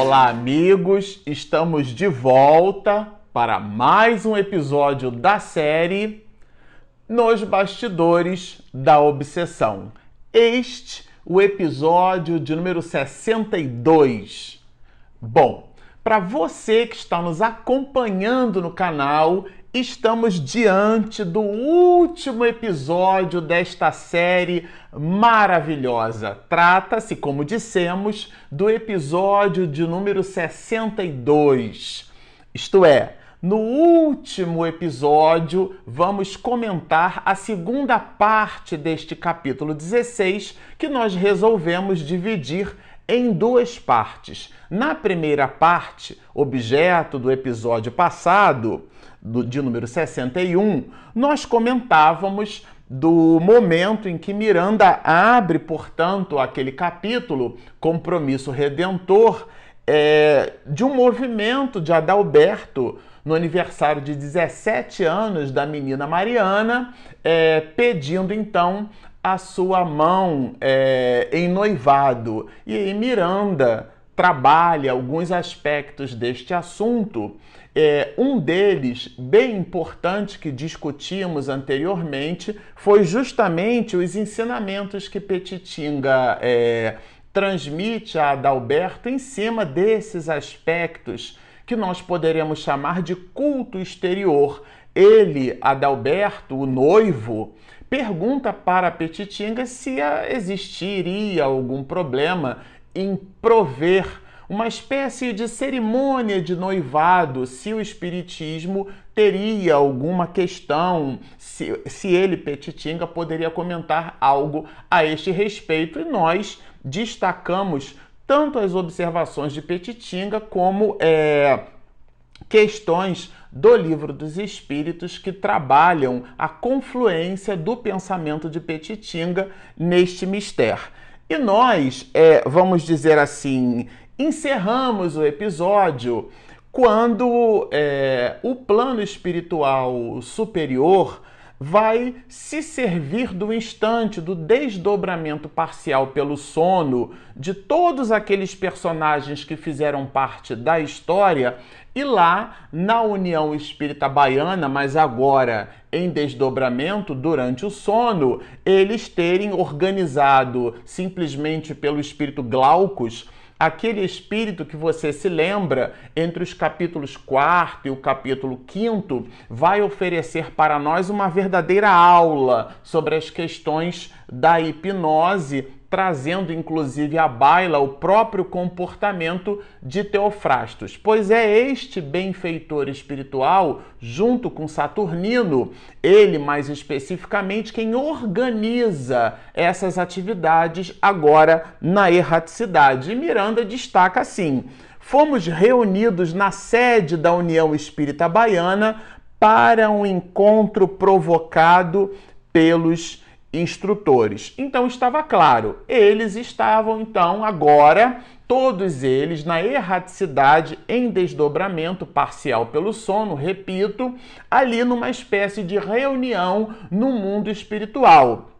Olá, amigos! Estamos de volta para mais um episódio da série Nos Bastidores da Obsessão. Este, o episódio de número 62. Bom, para você que está nos acompanhando no canal, estamos diante do último episódio desta série maravilhosa. Trata-se, como dissemos, do episódio de número 62. Isto é, no último episódio, vamos comentar a segunda parte deste capítulo 16, que nós resolvemos dividir em duas partes. Na primeira parte, objeto do episódio passado, do, de número 61, nós comentávamos do momento em que Miranda abre, portanto, aquele capítulo, compromisso redentor, é, de um movimento de Adalberto no aniversário de 17 anos da menina Mariana, é, pedindo então a sua mão é, em noivado. E Miranda trabalha alguns aspectos deste assunto é, um deles, bem importante, que discutimos anteriormente, foi justamente os ensinamentos que Petitinga é, transmite a Adalberto em cima desses aspectos que nós poderemos chamar de culto exterior. Ele, Adalberto, o noivo, pergunta para Petitinga se existiria algum problema em prover uma espécie de cerimônia de noivado, se o Espiritismo teria alguma questão, se, se ele, Petitinga, poderia comentar algo a este respeito. E nós destacamos tanto as observações de Petitinga como é, questões do Livro dos Espíritos que trabalham a confluência do pensamento de Petitinga neste mistério. E nós, é, vamos dizer assim, encerramos o episódio quando é, o plano espiritual superior vai se servir do instante do desdobramento parcial pelo sono de todos aqueles personagens que fizeram parte da história e lá na União Espírita Baiana, mas agora em desdobramento durante o sono, eles terem organizado simplesmente pelo espírito Glaucus aquele espírito que você se lembra entre os capítulos 4 e o capítulo 5 vai oferecer para nós uma verdadeira aula sobre as questões da hipnose trazendo inclusive à baila o próprio comportamento de Teofrastos, pois é este benfeitor espiritual, junto com Saturnino, ele mais especificamente quem organiza essas atividades agora na erraticidade. E Miranda destaca assim: fomos reunidos na sede da União Espírita Baiana para um encontro provocado pelos instrutores. Então estava claro, eles estavam então agora todos eles na erraticidade em desdobramento parcial pelo sono, repito, ali numa espécie de reunião no mundo espiritual,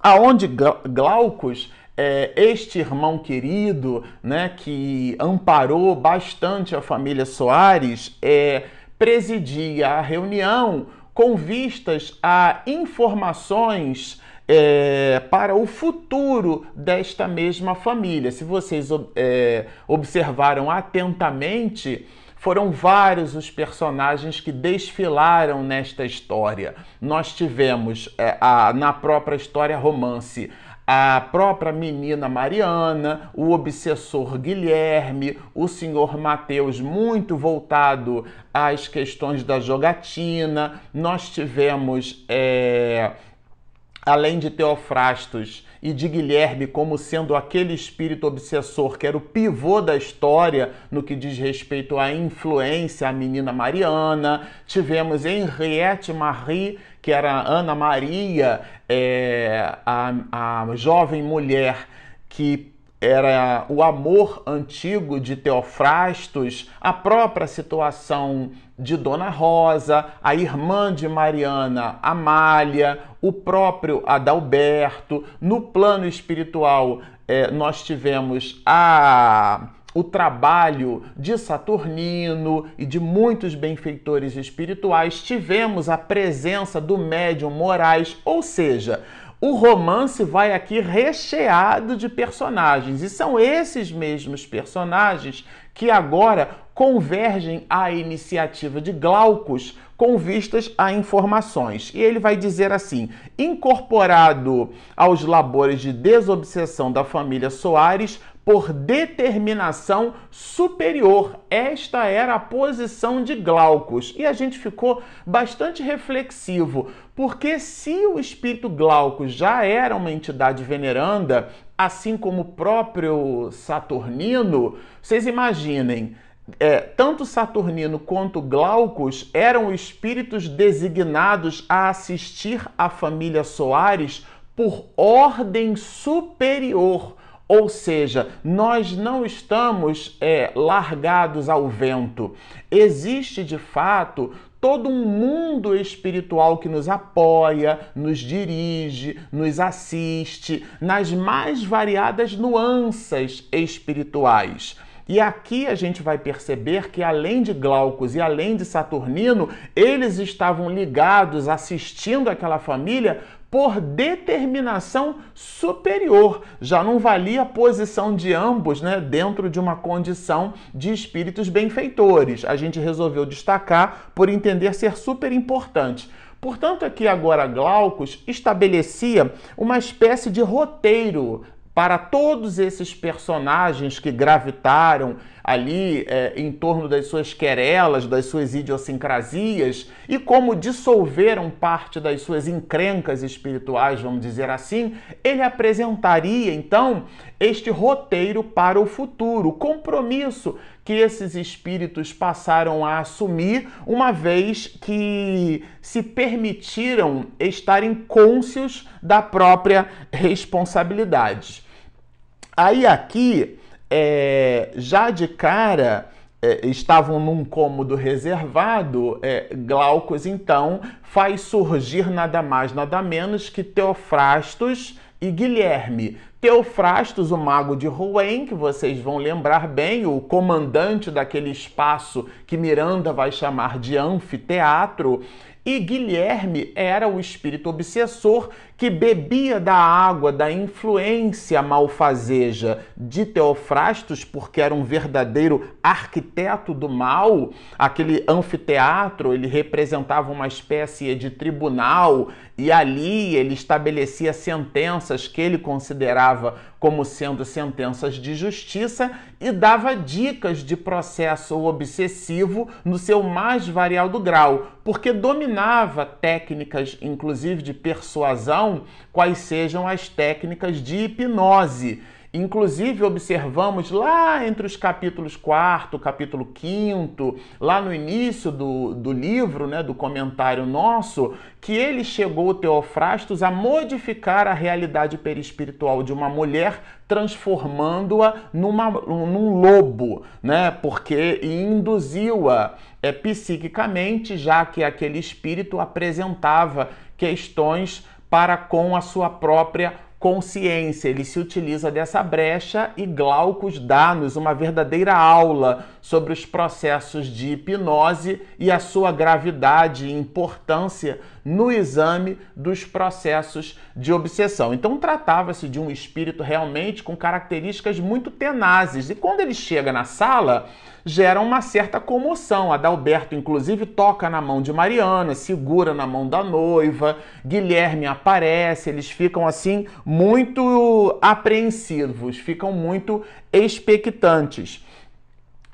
aonde Glaucus é, este irmão querido, né, que amparou bastante a família Soares, é, presidia a reunião com vistas a informações é, para o futuro desta mesma família. Se vocês é, observaram atentamente, foram vários os personagens que desfilaram nesta história. Nós tivemos é, a, na própria história romance a própria menina Mariana, o obsessor Guilherme, o senhor Mateus, muito voltado às questões da jogatina. Nós tivemos, é, além de Teofrastos e de Guilherme como sendo aquele espírito obsessor que era o pivô da história no que diz respeito à influência à menina Mariana. Tivemos Henriette Marie que era Ana Maria, é, a, a jovem mulher que era o amor antigo de Teofrastos, a própria situação de Dona Rosa, a irmã de Mariana, Amália, o próprio Adalberto. No plano espiritual, é, nós tivemos a o trabalho de Saturnino e de muitos benfeitores espirituais, tivemos a presença do médium Moraes, ou seja, o romance vai aqui recheado de personagens, e são esses mesmos personagens que agora convergem à iniciativa de Glaucus com vistas a informações. E ele vai dizer assim: incorporado aos labores de desobsessão da família Soares, por determinação superior. Esta era a posição de Glaucus. E a gente ficou bastante reflexivo, porque se o espírito Glaucus já era uma entidade veneranda, assim como o próprio Saturnino, vocês imaginem. É, tanto Saturnino quanto Glaucus eram espíritos designados a assistir a família Soares por ordem superior ou seja, nós não estamos é, largados ao vento. Existe de fato todo um mundo espiritual que nos apoia, nos dirige, nos assiste nas mais variadas nuances espirituais. E aqui a gente vai perceber que além de Glaucus e além de Saturnino, eles estavam ligados, assistindo aquela família por determinação superior. Já não valia a posição de ambos né, dentro de uma condição de espíritos benfeitores. A gente resolveu destacar por entender ser super importante. Portanto, aqui agora Glaucus estabelecia uma espécie de roteiro para todos esses personagens que gravitaram ali é, em torno das suas querelas, das suas idiosincrasias e como dissolveram parte das suas encrencas espirituais, vamos dizer assim, ele apresentaria então este roteiro para o futuro, o compromisso que esses espíritos passaram a assumir uma vez que se permitiram estarem cônscios da própria responsabilidade. Aí aqui é, já de cara é, estavam num cômodo reservado, é, Glaucus então faz surgir nada mais, nada menos que Teofrastos e Guilherme. Teofrastos, o mago de Rouen, que vocês vão lembrar bem, o comandante daquele espaço que Miranda vai chamar de anfiteatro, e Guilherme era o espírito obsessor que bebia da água da influência malfazeja de Teofrastos, porque era um verdadeiro arquiteto do mal. Aquele anfiteatro, ele representava uma espécie de tribunal e ali ele estabelecia sentenças que ele considerava como sendo sentenças de justiça e dava dicas de processo obsessivo no seu mais variado grau, porque dominava técnicas, inclusive de persuasão quais sejam as técnicas de hipnose. Inclusive, observamos lá entre os capítulos 4, capítulo 5, lá no início do, do livro, né, do comentário nosso, que ele chegou, Teofrastos, a modificar a realidade perispiritual de uma mulher, transformando-a num lobo, né, porque induziu-a é, psiquicamente, já que aquele espírito apresentava questões para com a sua própria consciência. Ele se utiliza dessa brecha e Glaucus dá-nos uma verdadeira aula sobre os processos de hipnose e a sua gravidade e importância no exame dos processos de obsessão. Então tratava-se de um espírito realmente com características muito tenazes. E quando ele chega na sala, gera uma certa comoção. Adalberto, inclusive, toca na mão de Mariana, segura na mão da noiva, Guilherme aparece, eles ficam assim muito apreensivos, ficam muito expectantes.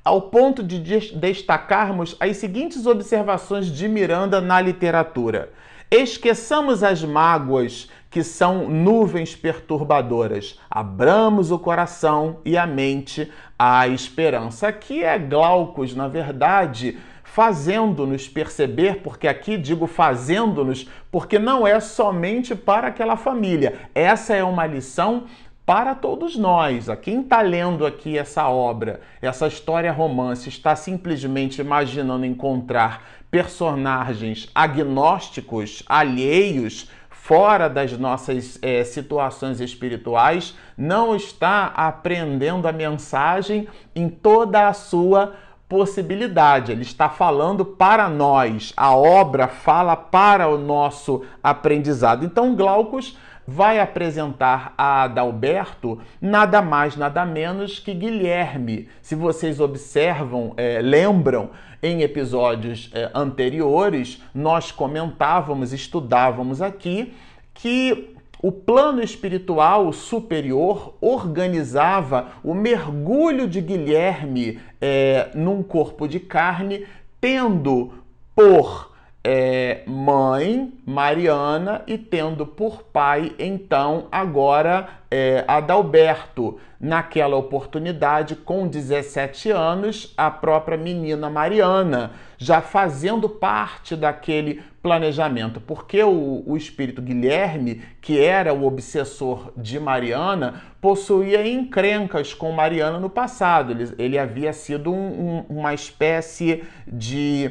Ao ponto de destacarmos as seguintes observações de Miranda na literatura. Esqueçamos as mágoas que são nuvens perturbadoras. Abramos o coração e a mente à esperança. Aqui é Glaucus, na verdade, fazendo-nos perceber, porque aqui digo fazendo-nos, porque não é somente para aquela família. Essa é uma lição para todos nós. A quem está lendo aqui essa obra, essa história romance, está simplesmente imaginando encontrar personagens agnósticos, alheios fora das nossas é, situações espirituais, não está aprendendo a mensagem em toda a sua possibilidade. Ele está falando para nós. A obra fala para o nosso aprendizado. Então, Glaucus vai apresentar a Adalberto nada mais, nada menos que Guilherme. Se vocês observam, é, lembram, em episódios é, anteriores, nós comentávamos, estudávamos aqui que o plano espiritual superior organizava o mergulho de Guilherme é, num corpo de carne, tendo por é, mãe Mariana e tendo por pai, então, agora é, Adalberto. Naquela oportunidade, com 17 anos, a própria menina Mariana, já fazendo parte daquele planejamento, porque o, o espírito Guilherme, que era o obsessor de Mariana, possuía encrencas com Mariana no passado. Ele, ele havia sido um, um, uma espécie de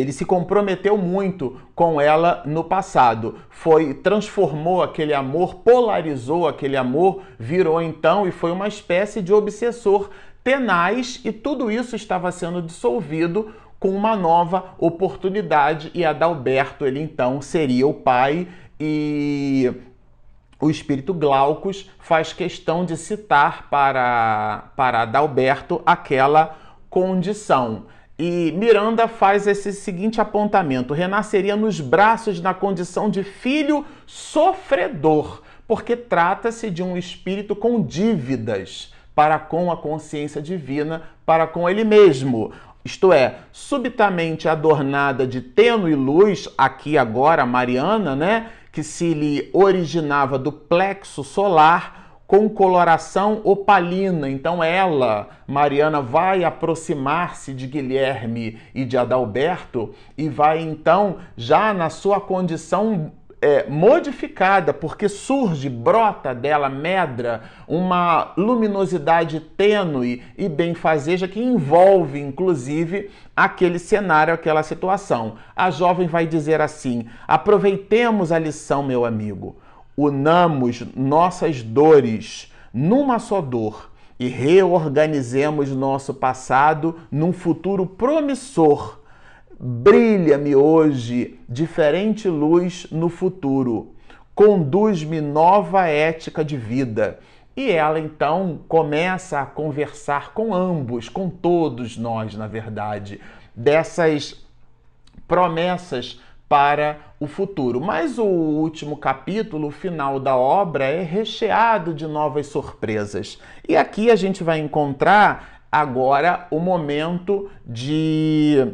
ele se comprometeu muito com ela no passado. Foi transformou aquele amor, polarizou aquele amor, virou então e foi uma espécie de obsessor tenaz e tudo isso estava sendo dissolvido com uma nova oportunidade e Adalberto ele então seria o pai e o espírito Glaucus faz questão de citar para para Adalberto aquela condição. E Miranda faz esse seguinte apontamento: renasceria nos braços na condição de filho sofredor, porque trata-se de um espírito com dívidas para com a consciência divina, para com ele mesmo. Isto é, subitamente adornada de tênue luz, aqui agora Mariana, né, que se lhe originava do plexo solar, com coloração opalina. Então ela, Mariana, vai aproximar-se de Guilherme e de Adalberto e vai então, já na sua condição é, modificada, porque surge, brota dela, medra, uma luminosidade tênue e benfazeja que envolve, inclusive, aquele cenário, aquela situação. A jovem vai dizer assim: aproveitemos a lição, meu amigo unamos nossas dores numa só dor e reorganizemos nosso passado num futuro promissor. Brilha-me hoje diferente luz no futuro. Conduz-me nova ética de vida. E ela então começa a conversar com ambos, com todos nós, na verdade, dessas promessas para o futuro. Mas o último capítulo, o final da obra, é recheado de novas surpresas. E aqui a gente vai encontrar agora o momento de,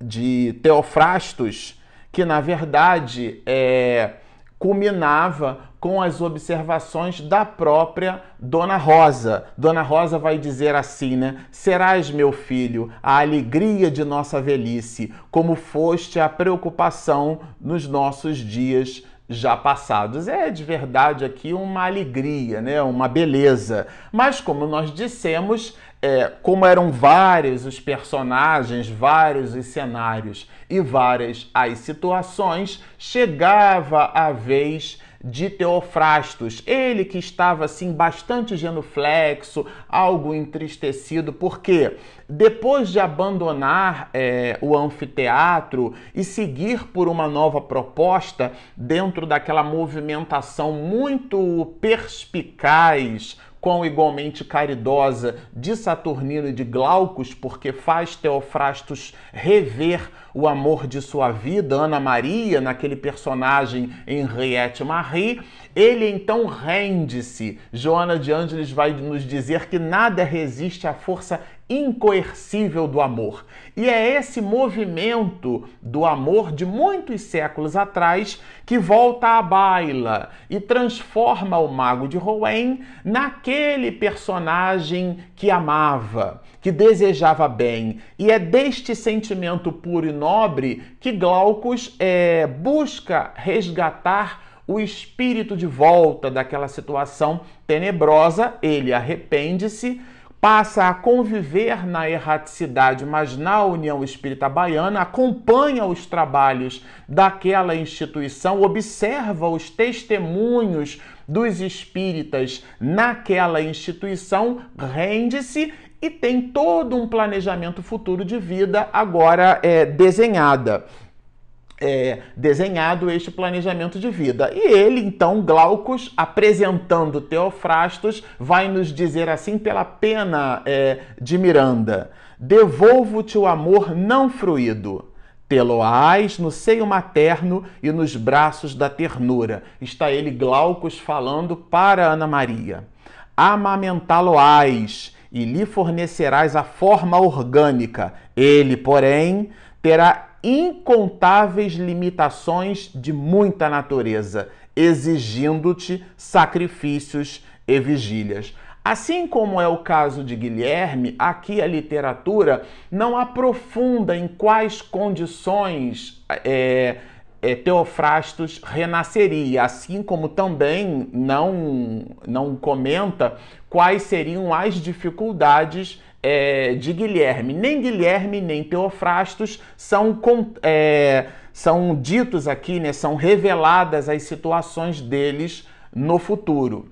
de Teofrastos, que na verdade é, culminava com as observações da própria Dona Rosa. Dona Rosa vai dizer assim, né? Serás, meu filho, a alegria de nossa velhice, como foste a preocupação nos nossos dias já passados. É de verdade aqui uma alegria, né? uma beleza. Mas, como nós dissemos, é, como eram vários os personagens, vários os cenários e várias as situações, chegava a vez de Teofrastos, ele que estava assim bastante genuflexo, algo entristecido, porque depois de abandonar é, o anfiteatro e seguir por uma nova proposta dentro daquela movimentação muito perspicaz, quão igualmente caridosa de Saturnino e de Glaucus, porque faz Teofrastos rever o amor de sua vida, Ana Maria, naquele personagem Henriette Marie, ele então rende-se. Joana de Ângeles vai nos dizer que nada resiste à força incoercível do amor. E é esse movimento do amor de muitos séculos atrás que volta à baila e transforma o mago de Rouen naquele personagem que amava, que desejava bem. E é deste sentimento puro e nobre que Glaucus é, busca resgatar o espírito de volta daquela situação tenebrosa, ele arrepende-se, passa a conviver na erraticidade, mas na União Espírita Baiana, acompanha os trabalhos daquela instituição, observa os testemunhos dos espíritas naquela instituição, rende-se e tem todo um planejamento futuro de vida agora é, desenhada é, desenhado este planejamento de vida. E ele, então, Glaucus, apresentando Teofrastos, vai nos dizer assim pela pena é, de Miranda: Devolvo-te o amor não fruído. Teloás no seio materno e nos braços da ternura. Está ele, Glaucus, falando para Ana Maria. Amamentá-lo-ás e lhe fornecerás a forma orgânica. Ele, porém, terá incontáveis limitações de muita natureza, exigindo-te sacrifícios e vigílias. Assim como é o caso de Guilherme, aqui a literatura não aprofunda em quais condições é, é, Teofrastos renasceria, assim como também não, não comenta quais seriam as dificuldades é, de Guilherme. Nem Guilherme nem Teofrastos são, é, são ditos aqui, né, são reveladas as situações deles no futuro.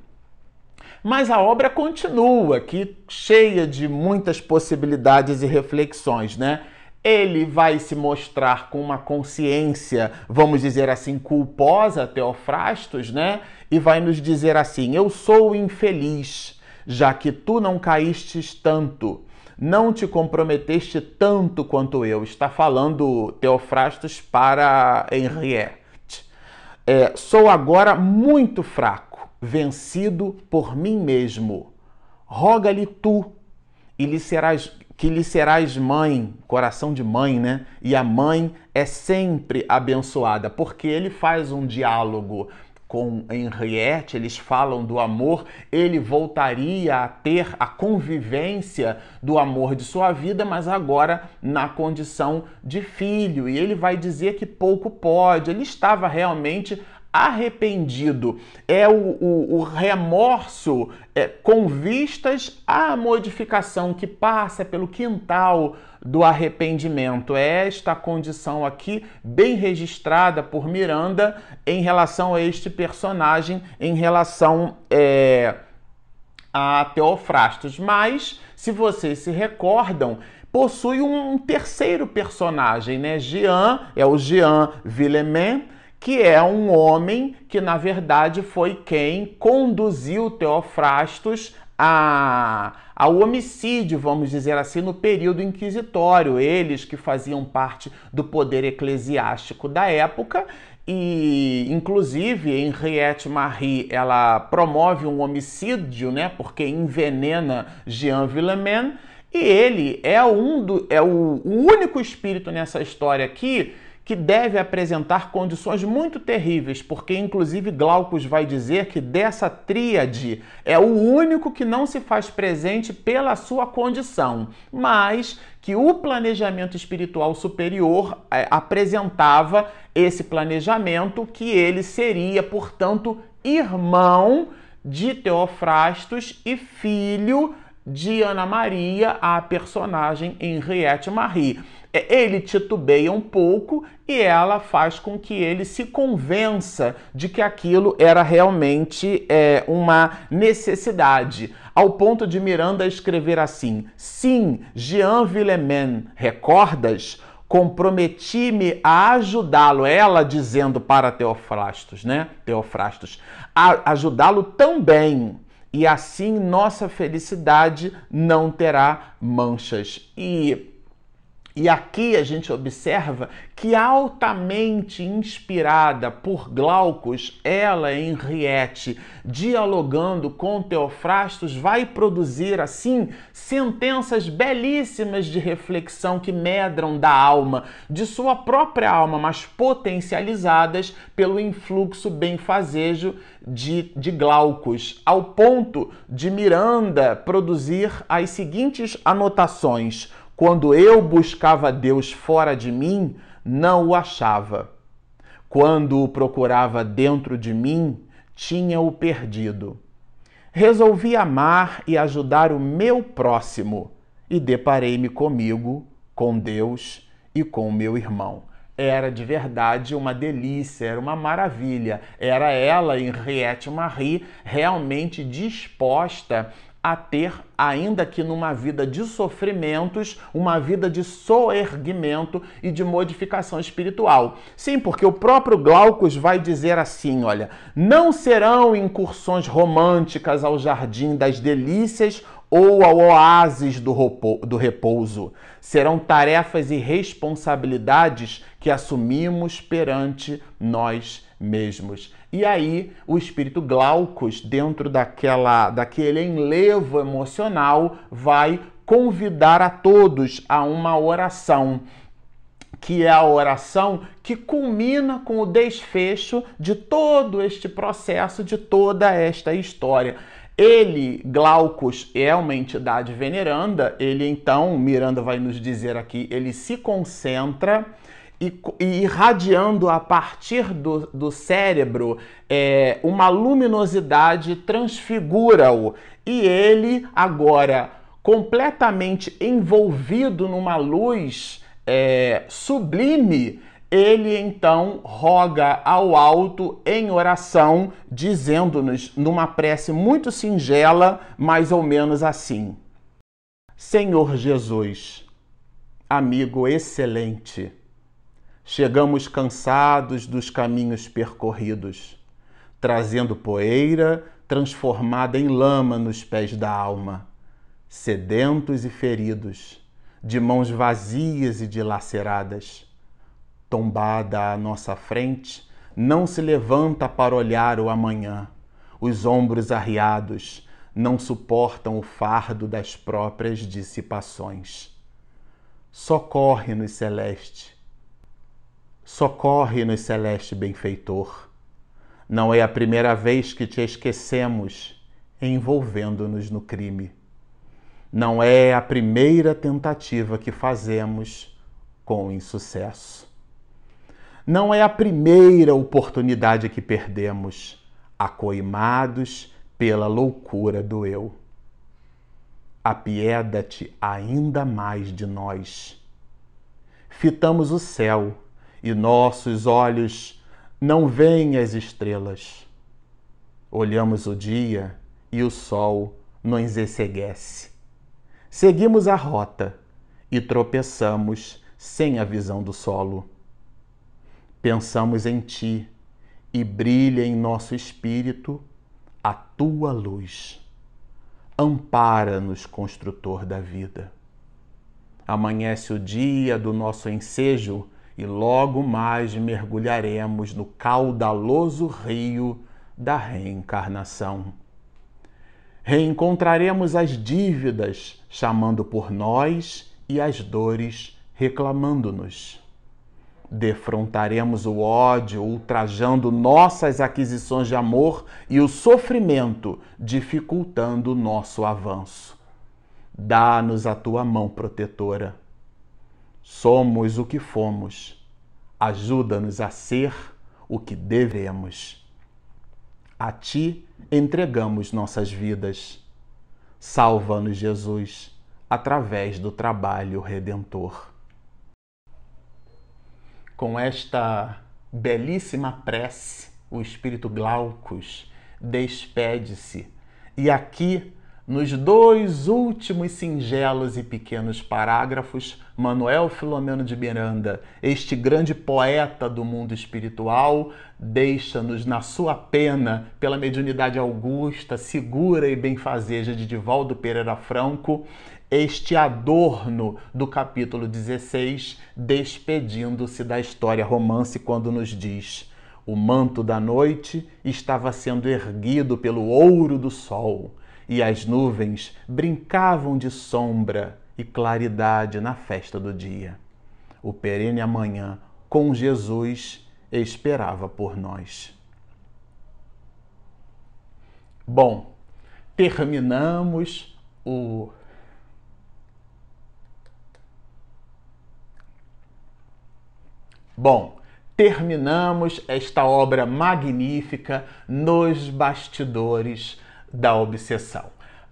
Mas a obra continua aqui, cheia de muitas possibilidades e reflexões, né? Ele vai se mostrar com uma consciência, vamos dizer assim, culposa, Teofrastos, né? E vai nos dizer assim: Eu sou infeliz já que tu não caístes tanto, não te comprometeste tanto quanto eu. Está falando Teofrastos para Henriette. É, sou agora muito fraco, vencido por mim mesmo. Roga-lhe tu, e lhe serás, que lhe serás mãe, coração de mãe, né? E a mãe é sempre abençoada, porque ele faz um diálogo com Henriette, eles falam do amor, ele voltaria a ter a convivência do amor de sua vida, mas agora na condição de filho. E ele vai dizer que pouco pode, ele estava realmente arrependido, é o, o, o remorso é, com vistas à modificação que passa pelo quintal do arrependimento. É esta condição aqui, bem registrada por Miranda em relação a este personagem, em relação é, a Teofrastos. Mas, se vocês se recordam, possui um terceiro personagem, né? Jean, é o Jean Villemain que é um homem que, na verdade, foi quem conduziu Teofrastos a, ao homicídio, vamos dizer assim, no período inquisitório. Eles que faziam parte do poder eclesiástico da época e, inclusive, Henriette Marie, ela promove um homicídio, né, porque envenena Jean Villemain, e ele é, um do, é o, o único espírito nessa história aqui que deve apresentar condições muito terríveis, porque inclusive Glaucus vai dizer que dessa tríade é o único que não se faz presente pela sua condição, mas que o planejamento espiritual superior é, apresentava esse planejamento que ele seria, portanto, irmão de Teofrastos e filho de Ana Maria, a personagem Henriette Marie. É, ele titubeia um pouco e ela faz com que ele se convença de que aquilo era realmente é, uma necessidade, ao ponto de Miranda escrever assim: Sim, Jean Villemain, recordas? comprometi-me a ajudá-lo, ela dizendo para Teofrastos, né? Teofrastos, ajudá-lo também e assim nossa felicidade não terá manchas. E e aqui a gente observa que altamente inspirada por Glaucus, ela, Henriette, dialogando com Teofrastos, vai produzir assim sentenças belíssimas de reflexão que medram da alma, de sua própria alma, mas potencializadas pelo influxo benfazejo de, de Glaucus, ao ponto de Miranda produzir as seguintes anotações quando eu buscava Deus fora de mim, não o achava. Quando o procurava dentro de mim, tinha-o perdido. resolvi amar e ajudar o meu próximo e deparei-me comigo, com Deus e com meu irmão. Era de verdade uma delícia, era uma maravilha. Era ela, Henriette Marie, realmente disposta a ter, ainda que numa vida de sofrimentos, uma vida de soerguimento e de modificação espiritual. Sim, porque o próprio Glaucus vai dizer assim: olha, não serão incursões românticas ao jardim das delícias ou ao oásis do repouso. Serão tarefas e responsabilidades que assumimos perante nós mesmos. E aí o espírito Glaucus, dentro daquela, daquele enlevo emocional, vai convidar a todos a uma oração, que é a oração que culmina com o desfecho de todo este processo, de toda esta história. Ele, Glaucus, é uma entidade veneranda, ele então, Miranda vai nos dizer aqui, ele se concentra e, e irradiando a partir do, do cérebro é, uma luminosidade transfigura-o. E ele, agora completamente envolvido numa luz é, sublime, ele então roga ao alto em oração, dizendo-nos numa prece muito singela, mais ou menos assim: Senhor Jesus, amigo excelente, Chegamos cansados dos caminhos percorridos, trazendo poeira transformada em lama nos pés da alma, sedentos e feridos, de mãos vazias e dilaceradas. Tombada à nossa frente, não se levanta para olhar o amanhã. Os ombros arriados não suportam o fardo das próprias dissipações. Socorre-nos, Celeste Socorre-nos, celeste benfeitor. Não é a primeira vez que te esquecemos, envolvendo-nos no crime. Não é a primeira tentativa que fazemos com insucesso. Não é a primeira oportunidade que perdemos, acoimados pela loucura do eu. Apieda-te ainda mais de nós. Fitamos o céu e nossos olhos não veem as estrelas. Olhamos o dia e o sol nos enseguece. Seguimos a rota e tropeçamos sem a visão do solo. Pensamos em ti e brilha em nosso espírito a tua luz. Ampara-nos, construtor da vida. Amanhece o dia do nosso ensejo e logo mais mergulharemos no caudaloso rio da reencarnação. Reencontraremos as dívidas chamando por nós e as dores reclamando-nos. Defrontaremos o ódio ultrajando nossas aquisições de amor e o sofrimento dificultando nosso avanço. Dá-nos a tua mão protetora Somos o que fomos. Ajuda-nos a ser o que devemos. A ti entregamos nossas vidas. Salva-nos, Jesus, através do trabalho redentor. Com esta belíssima prece, o Espírito Glaucus despede-se. E aqui nos dois últimos singelos e pequenos parágrafos, Manuel Filomeno de Miranda, este grande poeta do mundo espiritual, deixa-nos na sua pena, pela mediunidade augusta, segura e benfazeja de Divaldo Pereira Franco, este adorno do capítulo 16, despedindo-se da história romance quando nos diz: o manto da noite estava sendo erguido pelo ouro do sol e as nuvens brincavam de sombra e claridade na festa do dia. O perene amanhã, com Jesus, esperava por nós. Bom, terminamos o Bom, terminamos esta obra magnífica nos bastidores da obsessão.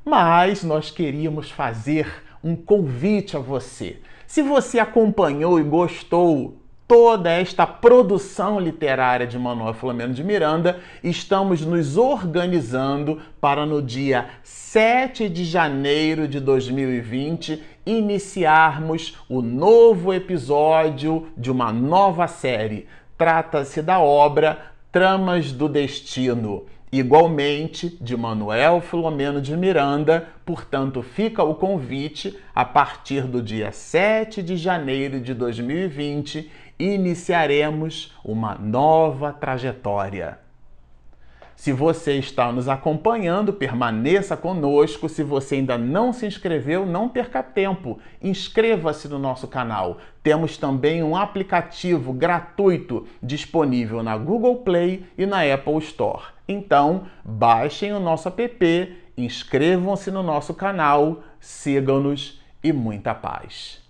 Mas nós queríamos fazer um convite a você. Se você acompanhou e gostou toda esta produção literária de Manuel Filomeno de Miranda, estamos nos organizando para no dia 7 de janeiro de 2020 iniciarmos o novo episódio de uma nova série. Trata-se da obra Tramas do Destino igualmente de Manuel Filomeno de Miranda, portanto, fica o convite a partir do dia 7 de janeiro de 2020 iniciaremos uma nova trajetória. Se você está nos acompanhando, permaneça conosco. Se você ainda não se inscreveu, não perca tempo. Inscreva-se no nosso canal. Temos também um aplicativo gratuito disponível na Google Play e na Apple Store. Então, baixem o nosso app, inscrevam-se no nosso canal, sigam-nos e muita paz.